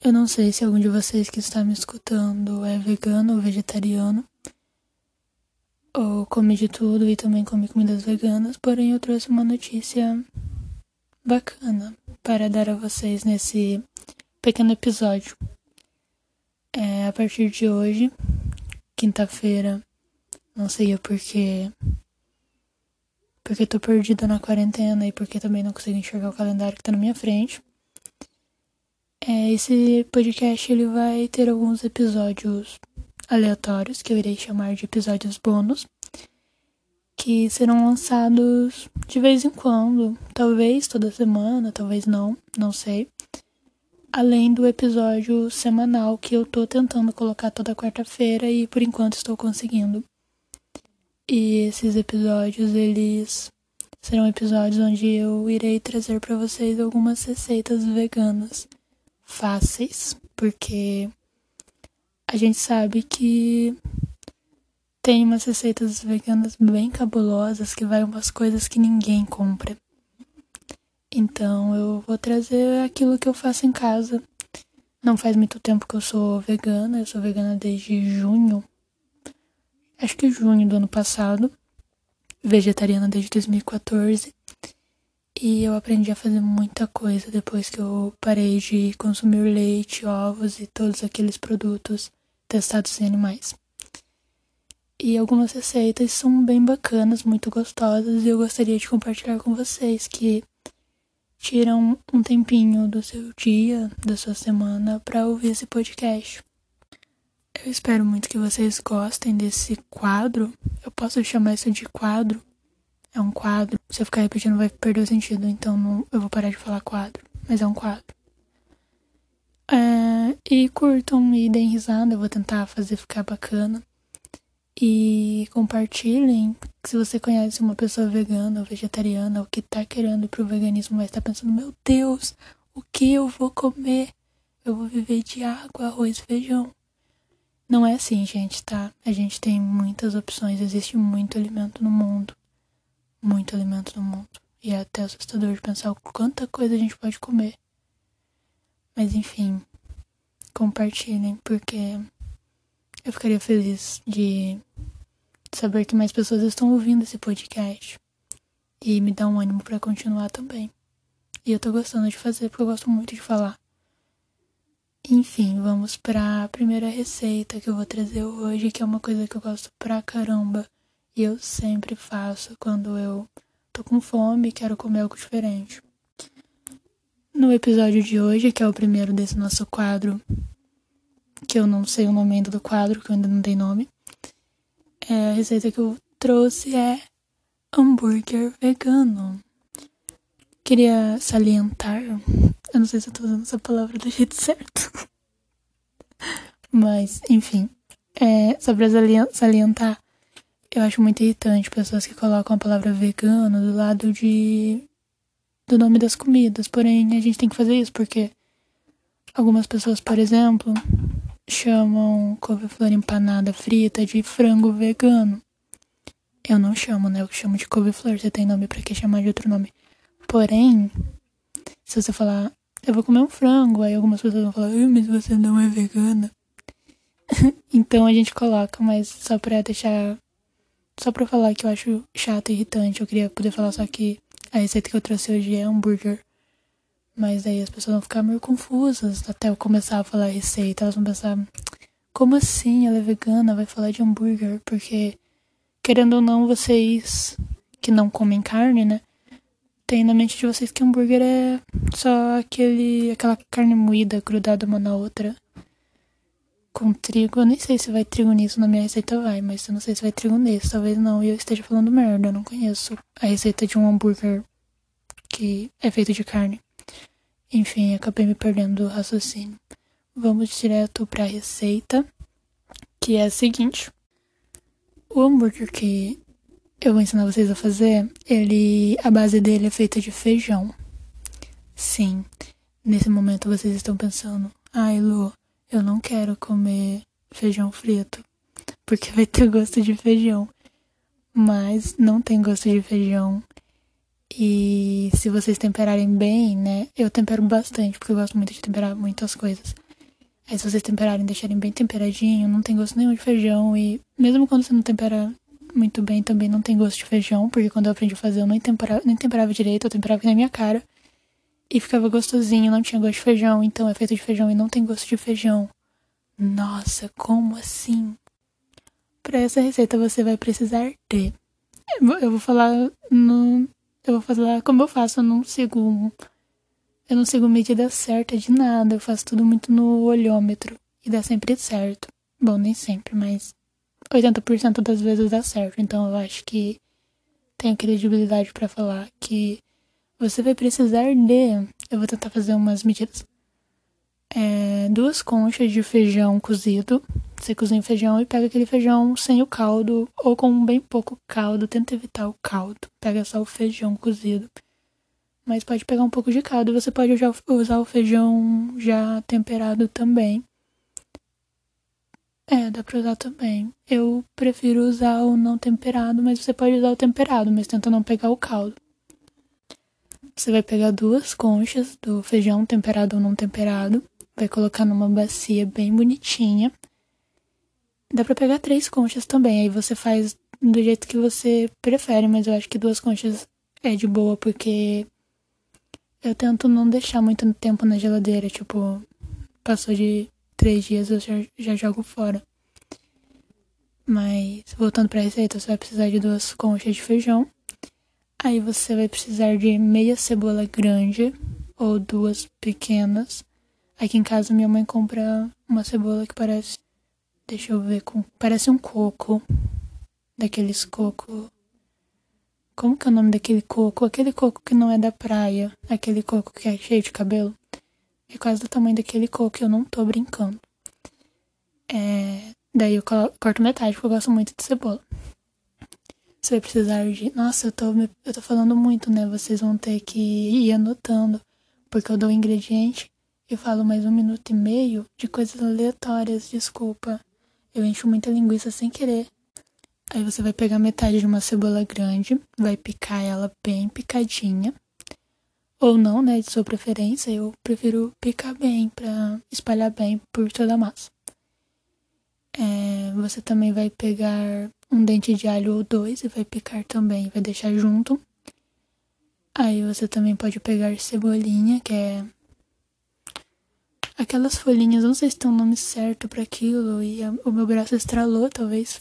Eu não sei se algum de vocês que está me escutando é vegano ou vegetariano, ou come de tudo e também come comidas veganas, porém eu trouxe uma notícia bacana para dar a vocês nesse pequeno episódio. É, a partir de hoje, quinta-feira, não sei o porquê, porque tô perdida na quarentena e porque também não consigo enxergar o calendário que tá na minha frente. É, esse podcast ele vai ter alguns episódios aleatórios, que eu irei chamar de episódios bônus, que serão lançados de vez em quando, talvez toda semana, talvez não, não sei. Além do episódio semanal que eu tô tentando colocar toda quarta-feira e por enquanto estou conseguindo. E esses episódios, eles serão episódios onde eu irei trazer para vocês algumas receitas veganas fáceis, porque a gente sabe que tem umas receitas veganas bem cabulosas que vai umas coisas que ninguém compra. Então eu vou trazer aquilo que eu faço em casa. Não faz muito tempo que eu sou vegana, eu sou vegana desde junho. Acho que junho do ano passado. Vegetariana desde 2014. E eu aprendi a fazer muita coisa depois que eu parei de consumir leite, ovos e todos aqueles produtos testados em animais. E algumas receitas são bem bacanas, muito gostosas, e eu gostaria de compartilhar com vocês que tiram um tempinho do seu dia, da sua semana, para ouvir esse podcast. Eu espero muito que vocês gostem desse quadro. Eu posso chamar isso de quadro, é um quadro. Se eu ficar repetindo, vai perder o sentido. Então não, eu vou parar de falar quadro. Mas é um quadro. É, e curtam e deem risada. Eu vou tentar fazer ficar bacana. E compartilhem. Se você conhece uma pessoa vegana ou vegetariana ou que tá querendo ir pro veganismo, mas tá pensando: Meu Deus, o que eu vou comer? Eu vou viver de água, arroz, feijão. Não é assim, gente, tá? A gente tem muitas opções, existe muito alimento no mundo muito alimento no mundo. E é até assustador de pensar quanta coisa a gente pode comer. Mas enfim, compartilhem, porque eu ficaria feliz de saber que mais pessoas estão ouvindo esse podcast. E me dá um ânimo para continuar também. E eu tô gostando de fazer porque eu gosto muito de falar. Enfim, vamos para a primeira receita que eu vou trazer hoje, que é uma coisa que eu gosto pra caramba e eu sempre faço quando eu tô com fome e quero comer algo diferente. No episódio de hoje, que é o primeiro desse nosso quadro, que eu não sei o nome ainda do quadro, que eu ainda não dei nome, é, a receita que eu trouxe é hambúrguer vegano. Queria salientar, eu não sei se eu tô usando essa palavra do jeito certo, mas enfim, é, só pra salientar eu acho muito irritante pessoas que colocam a palavra vegano do lado de do nome das comidas. Porém, a gente tem que fazer isso porque algumas pessoas, por exemplo, chamam couve-flor empanada frita de frango vegano. Eu não chamo, né? Eu chamo de couve-flor. Você tem nome para que chamar de outro nome? Porém, se você falar, eu vou comer um frango, aí algumas pessoas vão falar, mas você não é vegana. então a gente coloca, mas só pra deixar só pra falar que eu acho chato e irritante, eu queria poder falar só que a receita que eu trouxe hoje é hambúrguer. Mas aí as pessoas vão ficar meio confusas até eu começar a falar a receita. Elas vão pensar, como assim? Ela é vegana, vai falar de hambúrguer? Porque, querendo ou não, vocês que não comem carne, né? Tem na mente de vocês que hambúrguer é só aquele, aquela carne moída grudada uma na outra com trigo. Eu nem sei se vai trigo nisso, na minha receita vai, mas eu não sei se vai trigo nesse, talvez não. E eu esteja falando merda, eu não conheço a receita de um hambúrguer que é feito de carne. Enfim, acabei me perdendo do raciocínio. Vamos direto para a receita, que é a seguinte: o hambúrguer que eu vou ensinar vocês a fazer, ele a base dele é feita de feijão. Sim, nesse momento vocês estão pensando, ai Lu, eu não quero comer feijão frito, porque vai ter gosto de feijão. Mas não tem gosto de feijão. E se vocês temperarem bem, né? Eu tempero bastante, porque eu gosto muito de temperar muitas coisas. Aí se vocês temperarem deixarem bem temperadinho, não tem gosto nenhum de feijão. E mesmo quando você não tempera muito bem, também não tem gosto de feijão. Porque quando eu aprendi a fazer, eu nem temperava, nem temperava direito, eu temperava na minha cara. E ficava gostosinho, não tinha gosto de feijão. Então é feito de feijão e não tem gosto de feijão. Nossa, como assim? Para essa receita você vai precisar de. Eu vou falar no. Eu vou falar como eu faço, eu não sigo. Eu não sigo medida certa de nada, eu faço tudo muito no olhômetro. E dá sempre certo. Bom, nem sempre, mas 80% das vezes dá certo. Então eu acho que tenho credibilidade para falar que você vai precisar de. Eu vou tentar fazer umas medidas. É, duas conchas de feijão cozido. Você cozinha o feijão e pega aquele feijão sem o caldo ou com bem pouco caldo. Tenta evitar o caldo. Pega só o feijão cozido. Mas pode pegar um pouco de caldo. Você pode usar o feijão já temperado também. É, dá pra usar também. Eu prefiro usar o não temperado, mas você pode usar o temperado, mas tenta não pegar o caldo. Você vai pegar duas conchas do feijão temperado ou não temperado, vai colocar numa bacia bem bonitinha. Dá pra pegar três conchas também, aí você faz do jeito que você prefere, mas eu acho que duas conchas é de boa, porque eu tento não deixar muito tempo na geladeira, tipo, passou de três dias eu já, já jogo fora. Mas voltando pra receita, você vai precisar de duas conchas de feijão, Aí você vai precisar de meia cebola grande ou duas pequenas. Aqui em casa minha mãe compra uma cebola que parece, deixa eu ver, com, parece um coco, daqueles coco. Como que é o nome daquele coco? Aquele coco que não é da praia, aquele coco que é cheio de cabelo. É quase do tamanho daquele coco, eu não tô brincando. É, daí eu corto metade porque eu gosto muito de cebola. Você vai precisar de. Nossa, eu tô, eu tô falando muito, né? Vocês vão ter que ir anotando. Porque eu dou o ingrediente e falo mais um minuto e meio de coisas aleatórias, desculpa. Eu encho muita linguiça sem querer. Aí você vai pegar metade de uma cebola grande, vai picar ela bem picadinha. Ou não, né? De sua preferência. Eu prefiro picar bem pra espalhar bem por toda a massa. É, você também vai pegar um dente de alho ou dois e vai picar também, vai deixar junto. Aí você também pode pegar cebolinha, que é aquelas folhinhas, não sei se tem um nome certo para aquilo e o meu braço estralou, talvez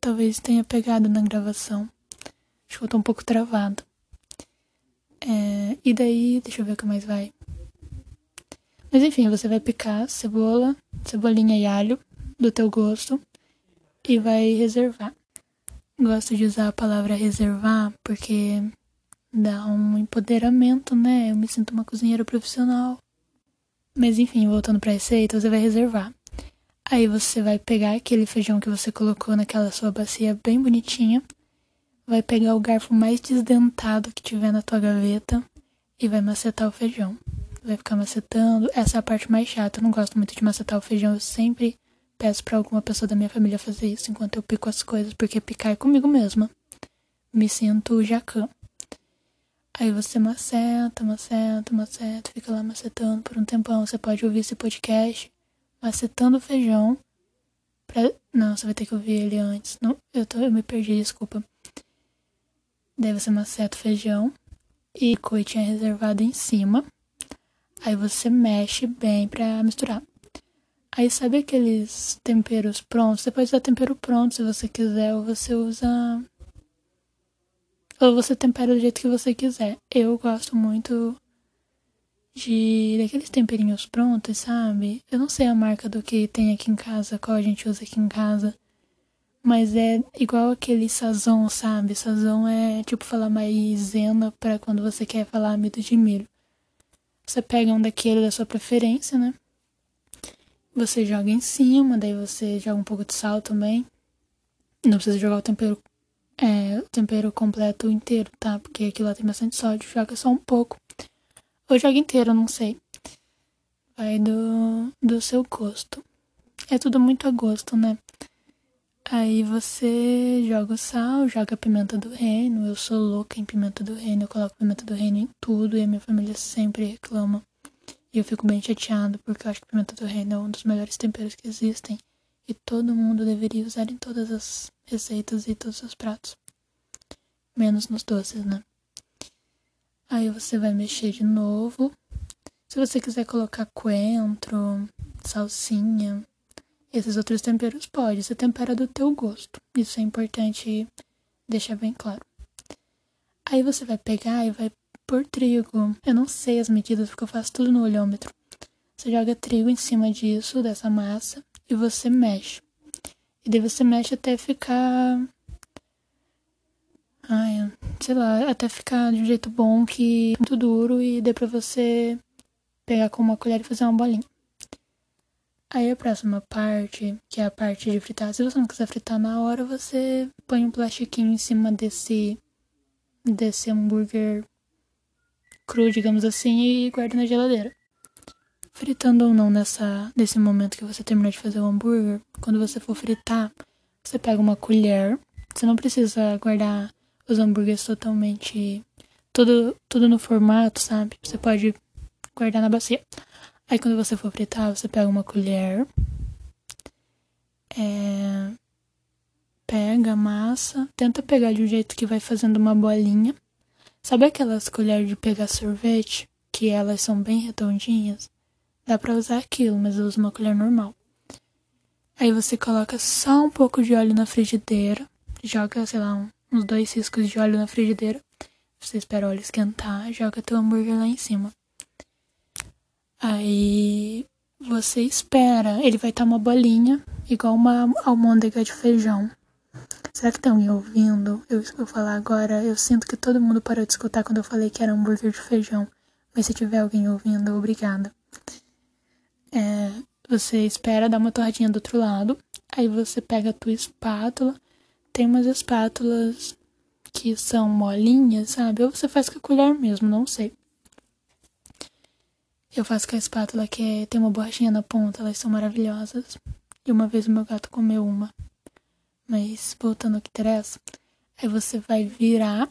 talvez tenha pegado na gravação. Acho que eu tô um pouco travado. É, e daí, deixa eu ver o que mais vai. Mas enfim, você vai picar cebola, cebolinha e alho do teu gosto e vai reservar. Gosto de usar a palavra reservar porque dá um empoderamento, né? Eu me sinto uma cozinheira profissional. Mas enfim, voltando para a receita, você vai reservar. Aí você vai pegar aquele feijão que você colocou naquela sua bacia bem bonitinha, vai pegar o garfo mais desdentado que tiver na tua gaveta e vai macetar o feijão. Vai ficar macetando. Essa é a parte mais chata. Eu não gosto muito de macetar o feijão. Eu sempre peço para alguma pessoa da minha família fazer isso enquanto eu pico as coisas, porque picar é comigo mesma. Me sinto jacã. Aí você maceta, maceta, maceta, fica lá macetando por um tempão. Você pode ouvir esse podcast macetando feijão. Pra... Não, você vai ter que ouvir ele antes. Não, eu, tô, eu me perdi, desculpa. Daí você maceta o feijão e coitinha reservado em cima. Aí você mexe bem pra misturar. Aí sabe aqueles temperos prontos? Você pode usar tempero pronto se você quiser, ou você usa. Ou você tempera do jeito que você quiser. Eu gosto muito de daqueles temperinhos prontos, sabe? Eu não sei a marca do que tem aqui em casa, qual a gente usa aqui em casa. Mas é igual aquele sazon, sabe? Sazon é tipo falar maisena para quando você quer falar amido de milho. Você pega um daquele da sua preferência, né? Você joga em cima, daí você joga um pouco de sal também. Não precisa jogar o tempero, é, o tempero completo inteiro, tá? Porque aqui lá tem bastante sódio, joga só um pouco. Ou joga inteiro, não sei. Vai do, do seu gosto. É tudo muito a gosto, né? Aí você joga o sal, joga a pimenta do reino. Eu sou louca em pimenta do reino, eu coloco pimenta do reino em tudo e a minha família sempre reclama E eu fico bem chateado porque eu acho que pimenta do reino é um dos melhores temperos que existem. E todo mundo deveria usar em todas as receitas e todos os pratos. Menos nos doces, né? Aí você vai mexer de novo. Se você quiser colocar coentro, salsinha, esses outros temperos pode. Você tempera do teu gosto. Isso é importante deixar bem claro. Aí você vai pegar e vai pôr trigo. Eu não sei as medidas porque eu faço tudo no olhômetro. Você joga trigo em cima disso, dessa massa, e você mexe. E daí você mexe até ficar. Ai, sei lá, até ficar de um jeito bom que é muito duro e dê pra você pegar com uma colher e fazer uma bolinha. Aí a próxima parte, que é a parte de fritar, se você não quiser fritar na hora, você põe um plastiquinho em cima desse desse hambúrguer cru, digamos assim, e guarda na geladeira. Fritando ou não nessa nesse momento que você terminou de fazer o hambúrguer, quando você for fritar, você pega uma colher. Você não precisa guardar os hambúrgueres totalmente tudo tudo no formato, sabe? Você pode guardar na bacia. Aí quando você for fritar, você pega uma colher, é, pega a massa, tenta pegar de um jeito que vai fazendo uma bolinha. Sabe aquelas colheres de pegar sorvete, que elas são bem redondinhas? Dá pra usar aquilo, mas eu uso uma colher normal. Aí você coloca só um pouco de óleo na frigideira, joga, sei lá, uns dois ciscos de óleo na frigideira. Você espera o óleo esquentar, joga teu hambúrguer lá em cima. Aí você espera, ele vai estar uma bolinha, igual uma almôndega de feijão. Será que estão me ouvindo? Eu vou falar agora. Eu sinto que todo mundo parou de escutar quando eu falei que era hambúrguer de feijão. Mas se tiver alguém ouvindo, obrigada. É, você espera dar uma torradinha do outro lado. Aí você pega a tua espátula. Tem umas espátulas que são molinhas, sabe? Ou você faz com a colher mesmo, não sei. Eu faço com a espátula que é, tem uma borrachinha na ponta, elas são maravilhosas. E uma vez o meu gato comeu uma. Mas voltando ao que interessa, aí você vai virar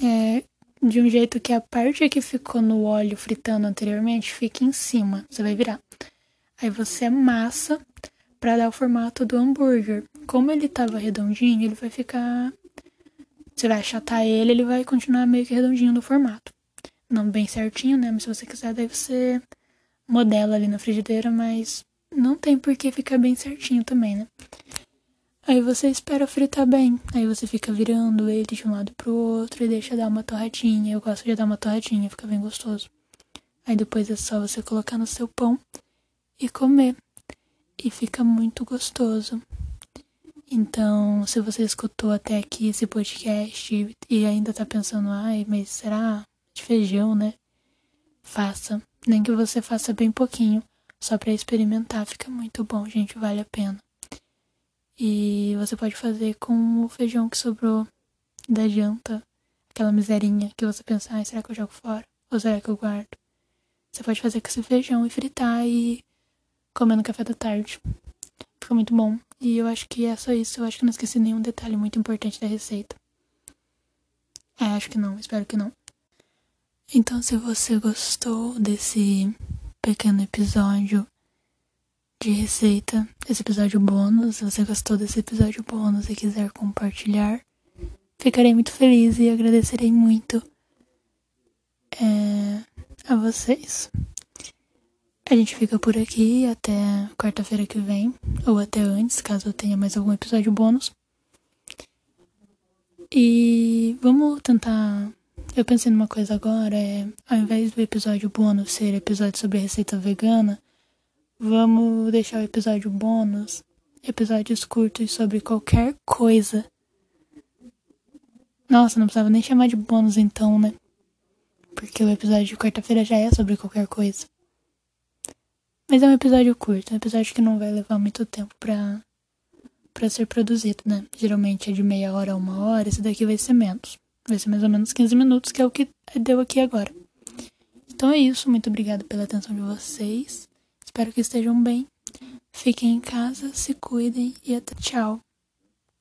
é, de um jeito que a parte que ficou no óleo fritando anteriormente fique em cima. Você vai virar. Aí você amassa para dar o formato do hambúrguer. Como ele tava redondinho, ele vai ficar. Você vai achatar ele, ele vai continuar meio que redondinho no formato não bem certinho, né? Mas se você quiser, daí você modela ali na frigideira, mas não tem por que ficar bem certinho também, né? Aí você espera fritar bem. Aí você fica virando ele de um lado pro outro e deixa dar uma torradinha. Eu gosto de dar uma torradinha, fica bem gostoso. Aí depois é só você colocar no seu pão e comer. E fica muito gostoso. Então, se você escutou até aqui esse podcast e ainda tá pensando, ai, mas será? de feijão, né? Faça. Nem que você faça bem pouquinho, só para experimentar. Fica muito bom, gente, vale a pena. E você pode fazer com o feijão que sobrou da janta, aquela miserinha que você pensa, ah, será que eu jogo fora? Ou será que eu guardo? Você pode fazer com esse feijão e fritar e comer no café da tarde. Fica muito bom. E eu acho que é só isso. Eu acho que não esqueci nenhum detalhe muito importante da receita. É, acho que não. Espero que não. Então, se você gostou desse pequeno episódio de receita, esse episódio bônus, se você gostou desse episódio bônus e quiser compartilhar, ficarei muito feliz e agradecerei muito é, a vocês. A gente fica por aqui até quarta-feira que vem, ou até antes, caso eu tenha mais algum episódio bônus. E vamos tentar eu pensei numa coisa agora, é, ao invés do episódio bônus ser episódio sobre receita vegana, vamos deixar o episódio bônus episódios curtos sobre qualquer coisa. Nossa, não precisava nem chamar de bônus então, né? Porque o episódio de quarta-feira já é sobre qualquer coisa. Mas é um episódio curto, um episódio que não vai levar muito tempo pra, pra ser produzido, né? Geralmente é de meia hora a uma hora, esse daqui vai ser menos. Vai ser mais ou menos 15 minutos, que é o que deu aqui agora. Então é isso. Muito obrigada pela atenção de vocês. Espero que estejam bem. Fiquem em casa, se cuidem e até tchau.